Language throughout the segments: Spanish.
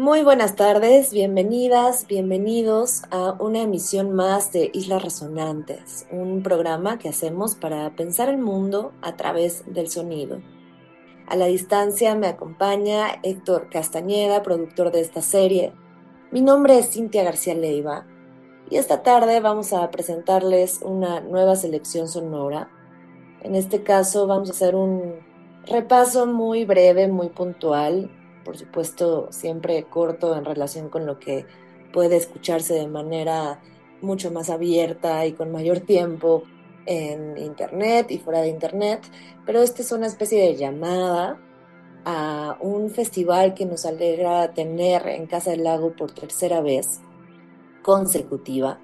Muy buenas tardes, bienvenidas, bienvenidos a una emisión más de Islas Resonantes, un programa que hacemos para pensar el mundo a través del sonido. A la distancia me acompaña Héctor Castañeda, productor de esta serie. Mi nombre es Cintia García Leiva y esta tarde vamos a presentarles una nueva selección sonora. En este caso vamos a hacer un repaso muy breve, muy puntual por supuesto siempre corto en relación con lo que puede escucharse de manera mucho más abierta y con mayor tiempo en internet y fuera de internet, pero esta es una especie de llamada a un festival que nos alegra tener en Casa del Lago por tercera vez consecutiva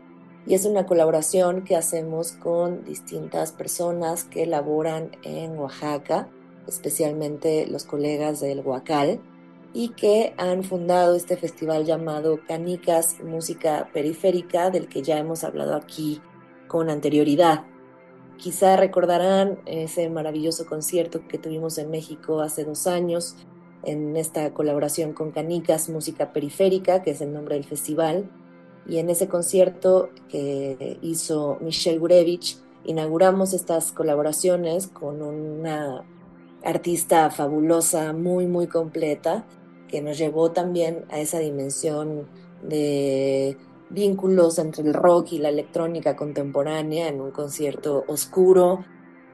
y es una colaboración que hacemos con distintas personas que laboran en Oaxaca, especialmente los colegas del Huacal y que han fundado este festival llamado Canicas Música Periférica, del que ya hemos hablado aquí con anterioridad. Quizá recordarán ese maravilloso concierto que tuvimos en México hace dos años, en esta colaboración con Canicas Música Periférica, que es el nombre del festival. Y en ese concierto que hizo Michelle Gurevich, inauguramos estas colaboraciones con una artista fabulosa, muy, muy completa, que nos llevó también a esa dimensión de vínculos entre el rock y la electrónica contemporánea en un concierto oscuro,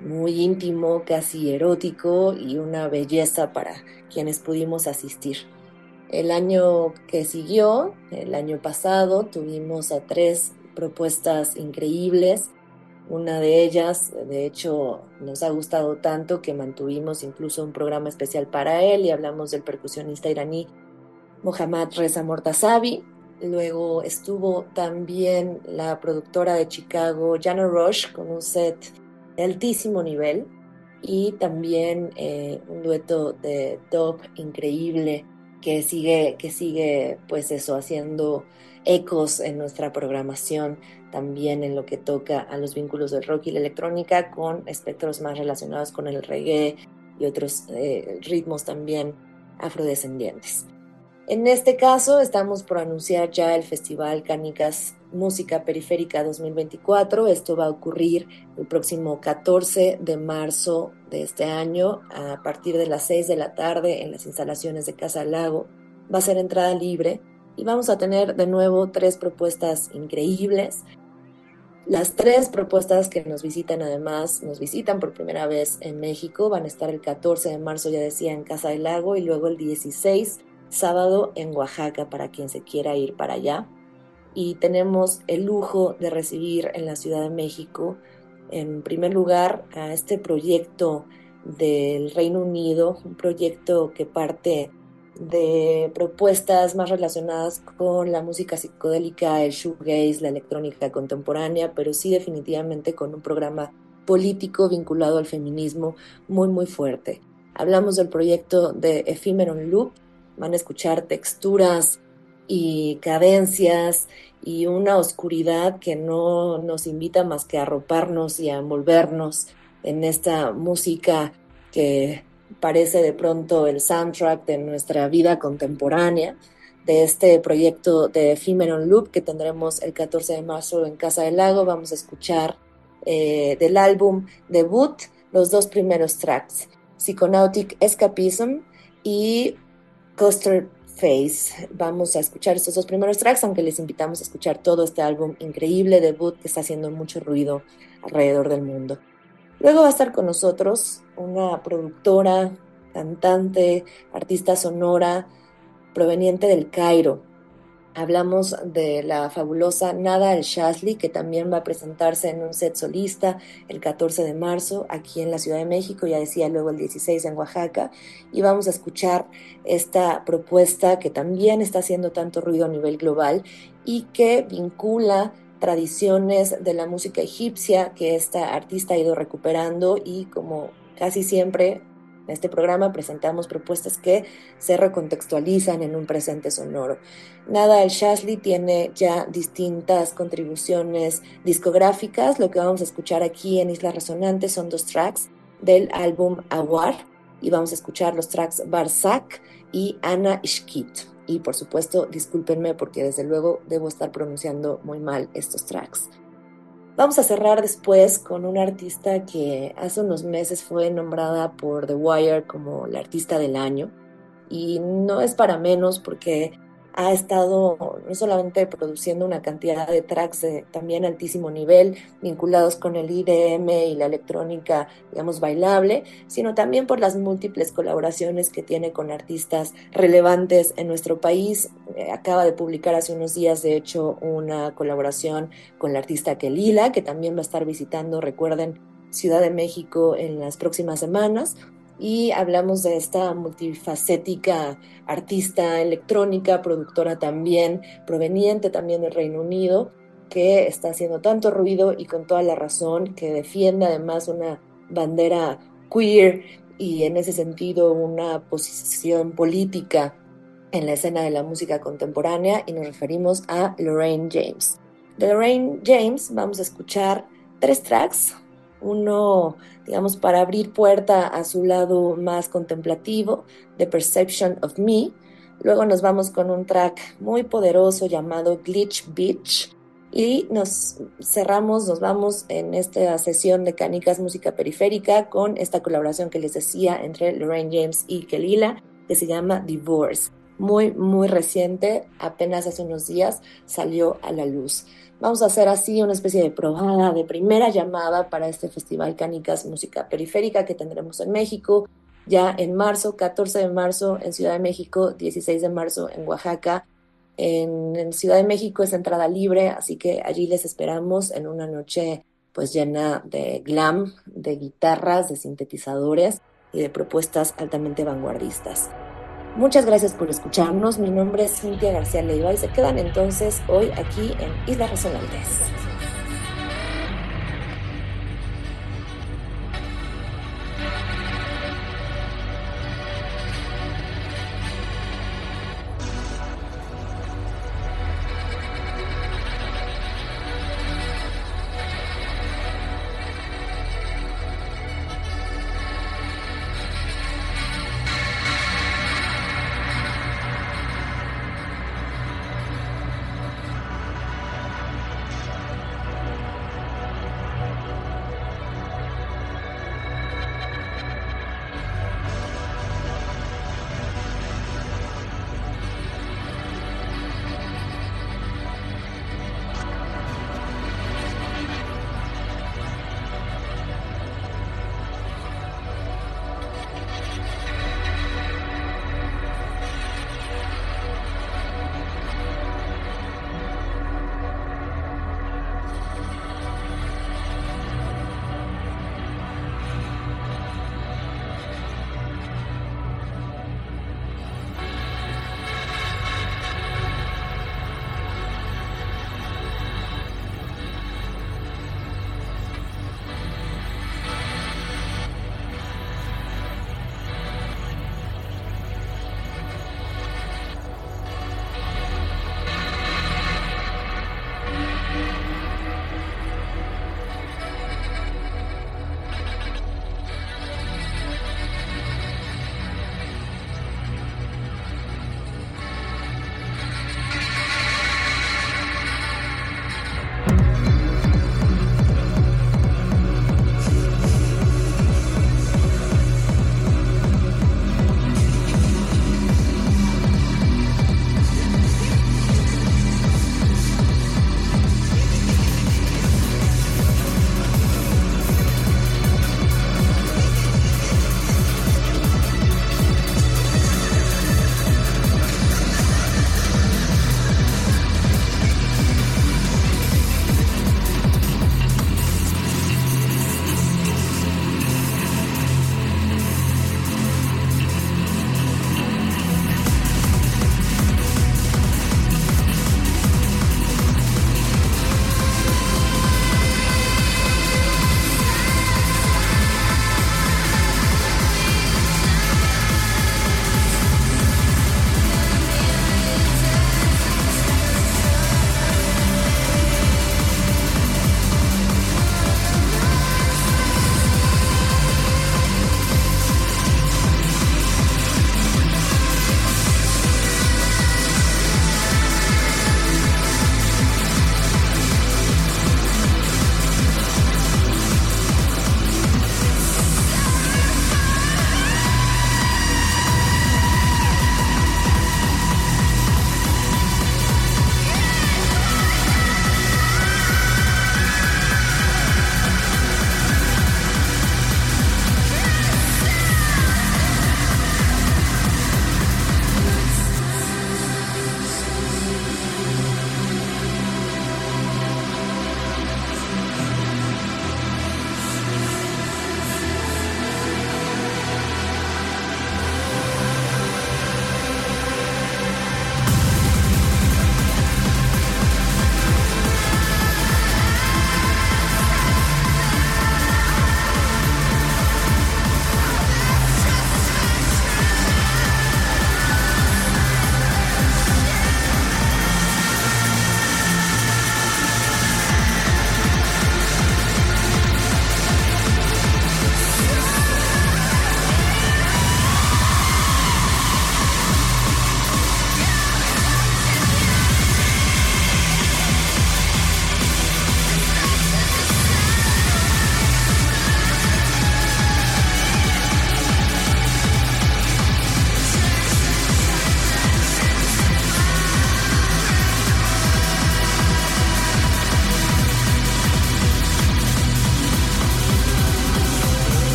muy íntimo, casi erótico y una belleza para quienes pudimos asistir. El año que siguió, el año pasado, tuvimos a tres propuestas increíbles una de ellas, de hecho, nos ha gustado tanto que mantuvimos incluso un programa especial para él y hablamos del percusionista iraní Mohammad Reza Mortazavi. Luego estuvo también la productora de Chicago, Jana Rush, con un set de altísimo nivel. Y también eh, un dueto de dub increíble que sigue, que sigue, pues eso, haciendo ecos en nuestra programación también en lo que toca a los vínculos del rock y la electrónica con espectros más relacionados con el reggae y otros eh, ritmos también afrodescendientes. En este caso estamos por anunciar ya el Festival Canicas Música Periférica 2024. Esto va a ocurrir el próximo 14 de marzo de este año a partir de las 6 de la tarde en las instalaciones de Casa Lago. Va a ser entrada libre y vamos a tener de nuevo tres propuestas increíbles. Las tres propuestas que nos visitan además, nos visitan por primera vez en México, van a estar el 14 de marzo, ya decía, en Casa del Lago y luego el 16, sábado, en Oaxaca, para quien se quiera ir para allá. Y tenemos el lujo de recibir en la Ciudad de México, en primer lugar, a este proyecto del Reino Unido, un proyecto que parte de propuestas más relacionadas con la música psicodélica, el shoegaze, la electrónica contemporánea, pero sí definitivamente con un programa político vinculado al feminismo muy muy fuerte. Hablamos del proyecto de Ephemeron Loop, van a escuchar texturas y cadencias y una oscuridad que no nos invita más que a arroparnos y a envolvernos en esta música que parece de pronto el soundtrack de nuestra vida contemporánea, de este proyecto de Ephemeron Loop que tendremos el 14 de marzo en Casa del Lago. Vamos a escuchar eh, del álbum debut los dos primeros tracks, Psychonautic Escapism y Coaster Face. Vamos a escuchar estos dos primeros tracks, aunque les invitamos a escuchar todo este álbum increíble debut que está haciendo mucho ruido alrededor del mundo. Luego va a estar con nosotros una productora, cantante, artista sonora proveniente del Cairo. Hablamos de la fabulosa Nada al Shazli, que también va a presentarse en un set solista el 14 de marzo aquí en la Ciudad de México, ya decía luego el 16 en Oaxaca, y vamos a escuchar esta propuesta que también está haciendo tanto ruido a nivel global y que vincula tradiciones de la música egipcia que esta artista ha ido recuperando y como casi siempre en este programa presentamos propuestas que se recontextualizan en un presente sonoro. Nada, el Shazli tiene ya distintas contribuciones discográficas. Lo que vamos a escuchar aquí en Islas Resonantes son dos tracks del álbum Awar y vamos a escuchar los tracks Barzak y Ana Ishkit. Y por supuesto, discúlpenme porque desde luego debo estar pronunciando muy mal estos tracks. Vamos a cerrar después con una artista que hace unos meses fue nombrada por The Wire como la artista del año. Y no es para menos porque ha estado no solamente produciendo una cantidad de tracks de también altísimo nivel, vinculados con el IDM y la electrónica, digamos, bailable, sino también por las múltiples colaboraciones que tiene con artistas relevantes en nuestro país. Eh, acaba de publicar hace unos días, de hecho, una colaboración con la artista Kelila, que también va a estar visitando, recuerden, Ciudad de México en las próximas semanas y hablamos de esta multifacética artista electrónica, productora también, proveniente también del Reino Unido, que está haciendo tanto ruido y con toda la razón, que defiende además una bandera queer y en ese sentido una posición política en la escena de la música contemporánea y nos referimos a Lorraine James. De Lorraine James vamos a escuchar tres tracks, uno, digamos, para abrir puerta a su lado más contemplativo, The Perception of Me. Luego nos vamos con un track muy poderoso llamado Glitch Beach. Y nos cerramos, nos vamos en esta sesión de Canicas Música Periférica con esta colaboración que les decía entre Lorraine James y Kelila, que se llama Divorce. Muy, muy reciente, apenas hace unos días salió a la luz. Vamos a hacer así una especie de probada, de primera llamada para este Festival Canicas Música Periférica que tendremos en México ya en marzo, 14 de marzo en Ciudad de México, 16 de marzo en Oaxaca. En, Ciudad de México es entrada libre, así que allí les esperamos en una noche pues llena de glam, de guitarras, de sintetizadores y de propuestas altamente vanguardistas. Muchas gracias por escucharnos. Mi nombre es Cintia García Leiva y se quedan entonces hoy aquí en Islas Resonantes.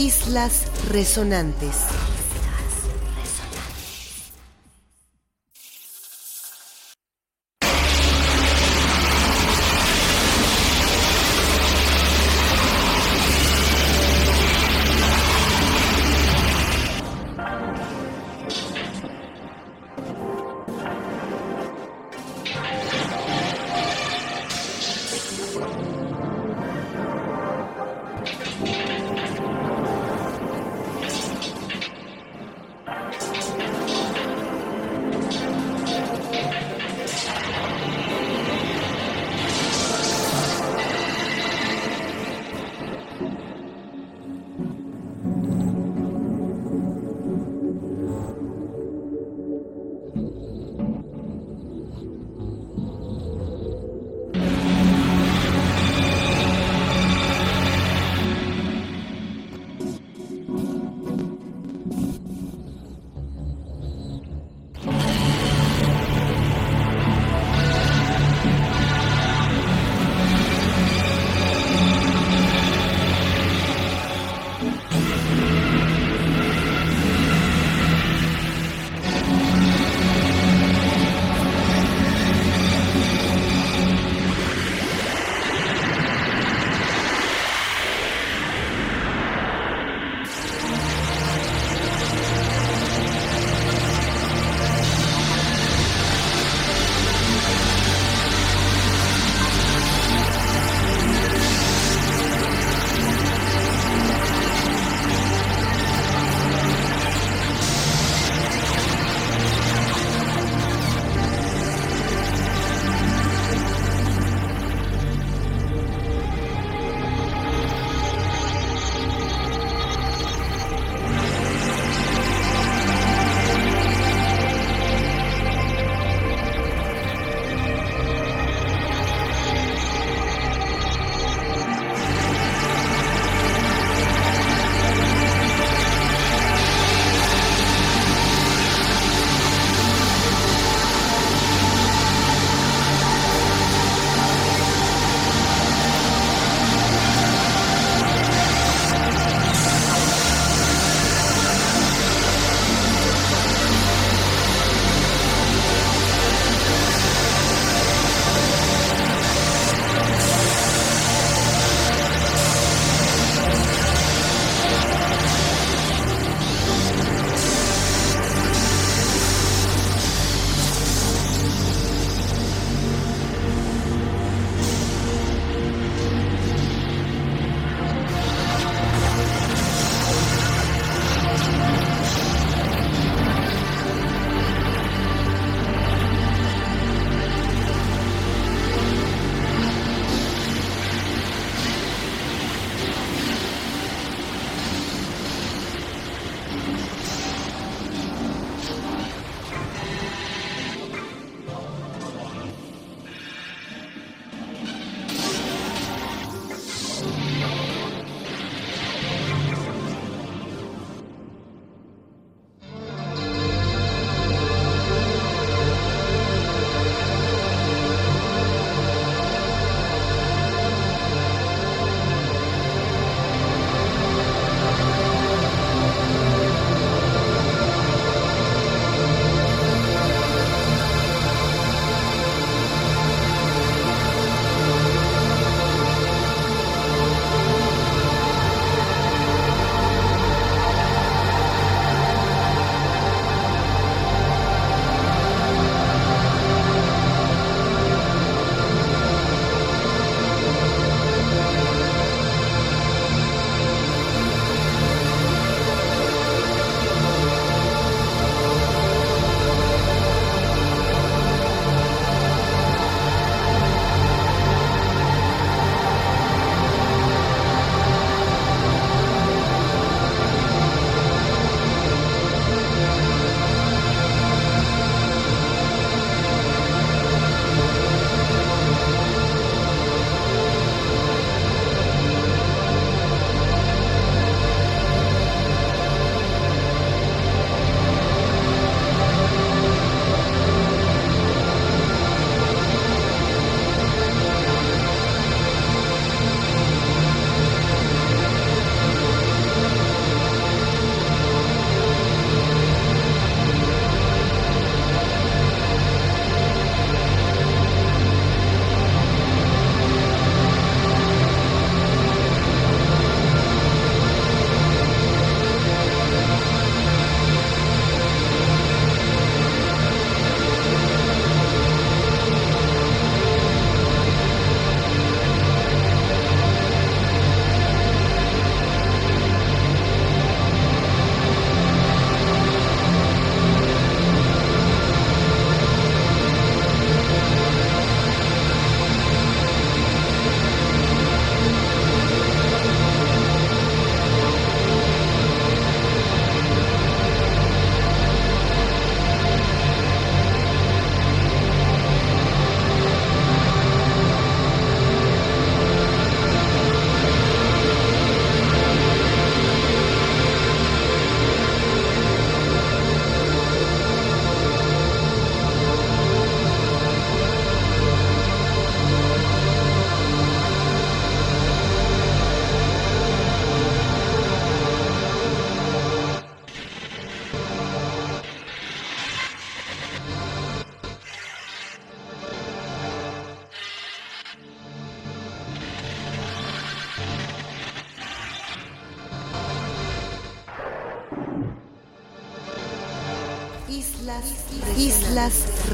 Islas Resonantes.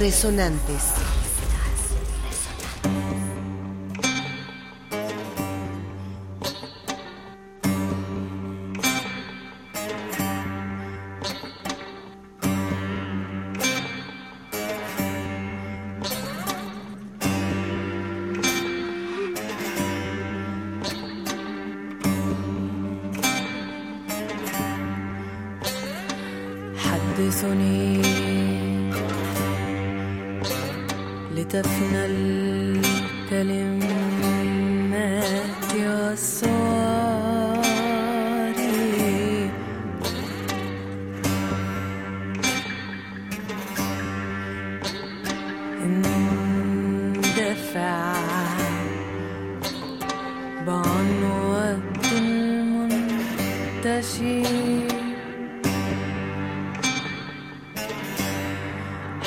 Resonantes.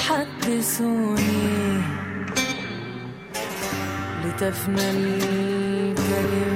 حدثوني لتفنى الكلمات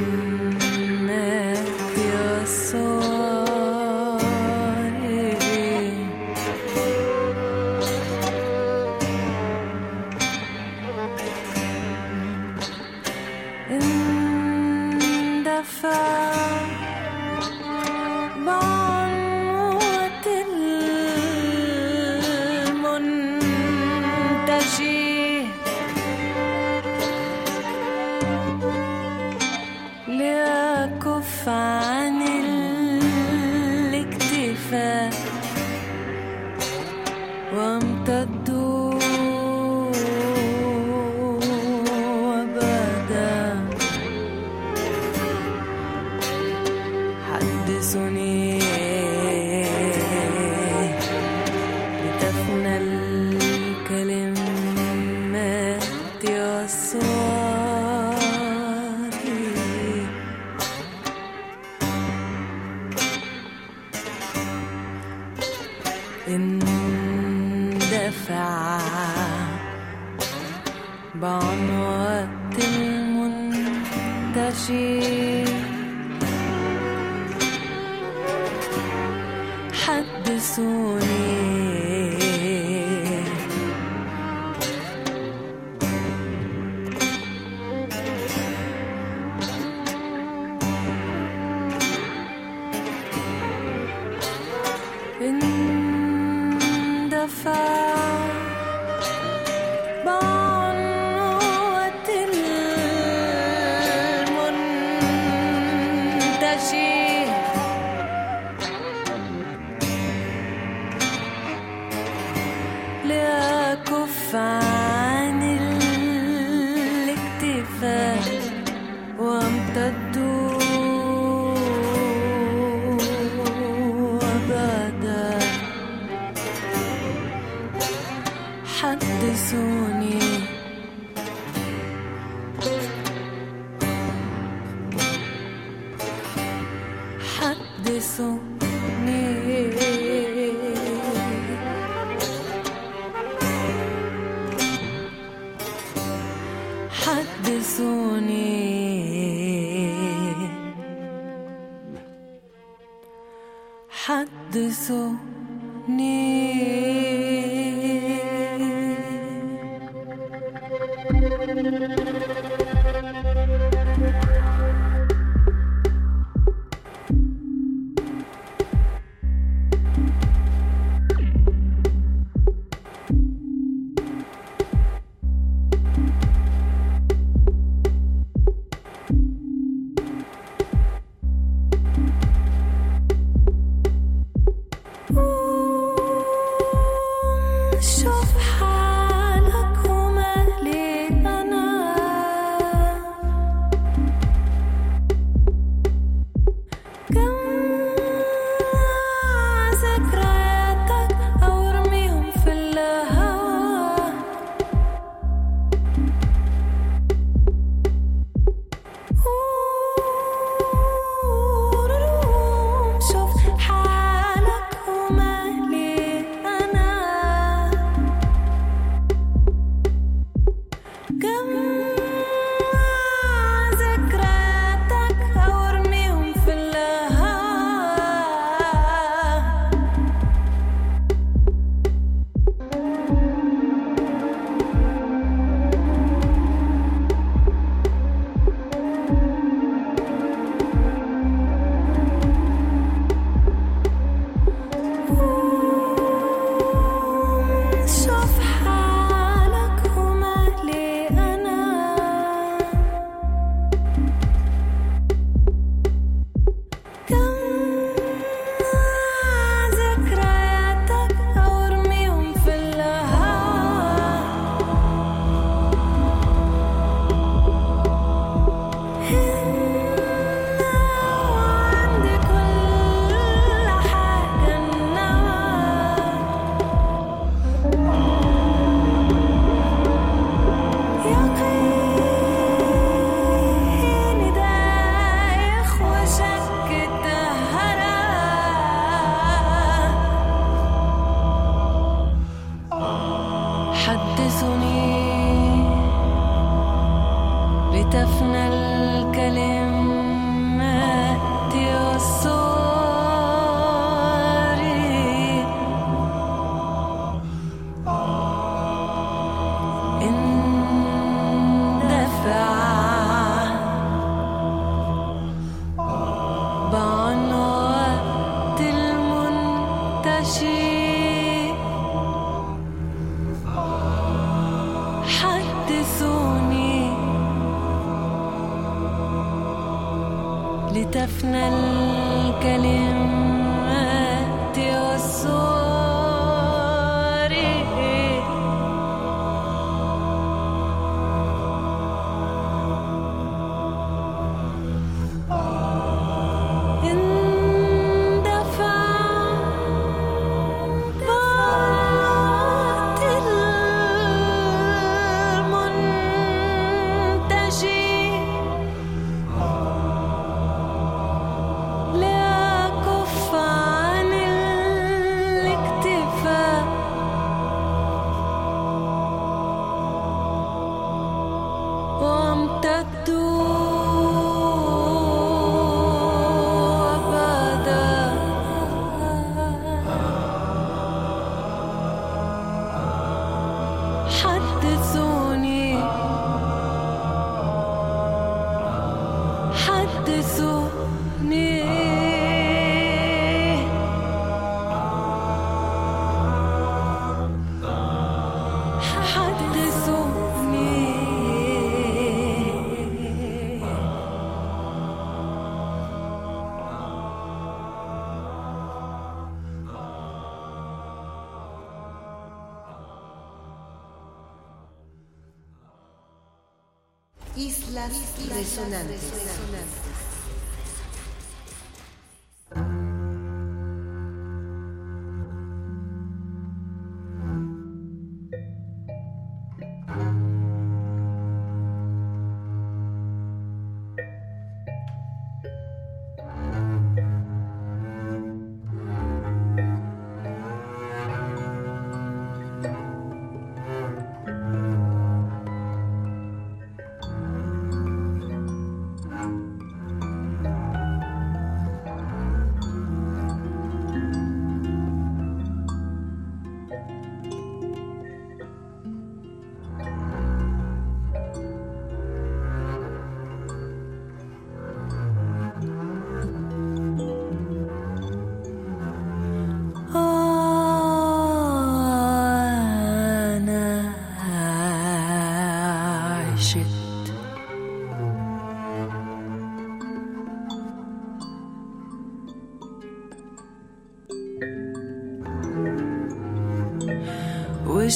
Resonantes.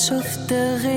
Of the.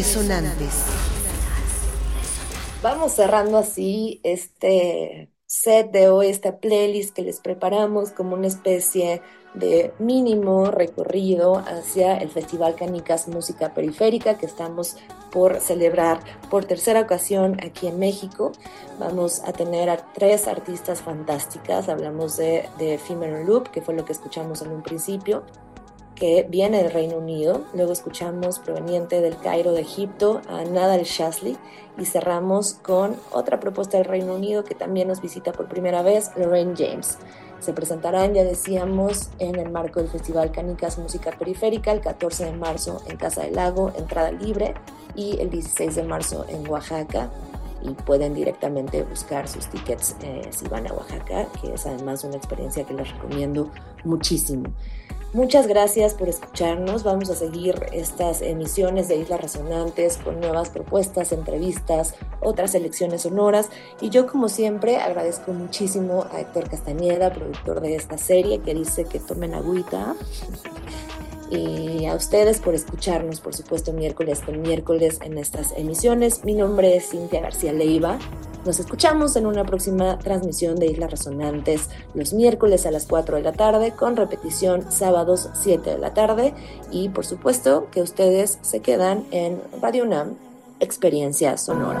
resonantes. Vamos cerrando así este set de hoy, esta playlist que les preparamos como una especie de mínimo recorrido hacia el Festival Canicas Música Periférica que estamos por celebrar por tercera ocasión aquí en México. Vamos a tener a tres artistas fantásticas. Hablamos de, de Female Loop, que fue lo que escuchamos en un principio que viene del Reino Unido. Luego escuchamos proveniente del Cairo de Egipto a Nadal Shazli y cerramos con otra propuesta del Reino Unido que también nos visita por primera vez, Lorraine James. Se presentarán, ya decíamos, en el marco del Festival Canicas Música Periférica el 14 de marzo en Casa del Lago, entrada libre, y el 16 de marzo en Oaxaca. Y pueden directamente buscar sus tickets eh, si van a Oaxaca, que es además una experiencia que les recomiendo muchísimo. Muchas gracias por escucharnos. Vamos a seguir estas emisiones de Islas Resonantes con nuevas propuestas, entrevistas, otras elecciones sonoras. Y yo, como siempre, agradezco muchísimo a Héctor Castañeda, productor de esta serie, que dice que tomen agüita. Y a ustedes por escucharnos, por supuesto, miércoles con miércoles en estas emisiones. Mi nombre es Cintia García Leiva. Nos escuchamos en una próxima transmisión de Islas Resonantes los miércoles a las 4 de la tarde con repetición sábados 7 de la tarde y por supuesto que ustedes se quedan en Radio UNAM Experiencia Sonora.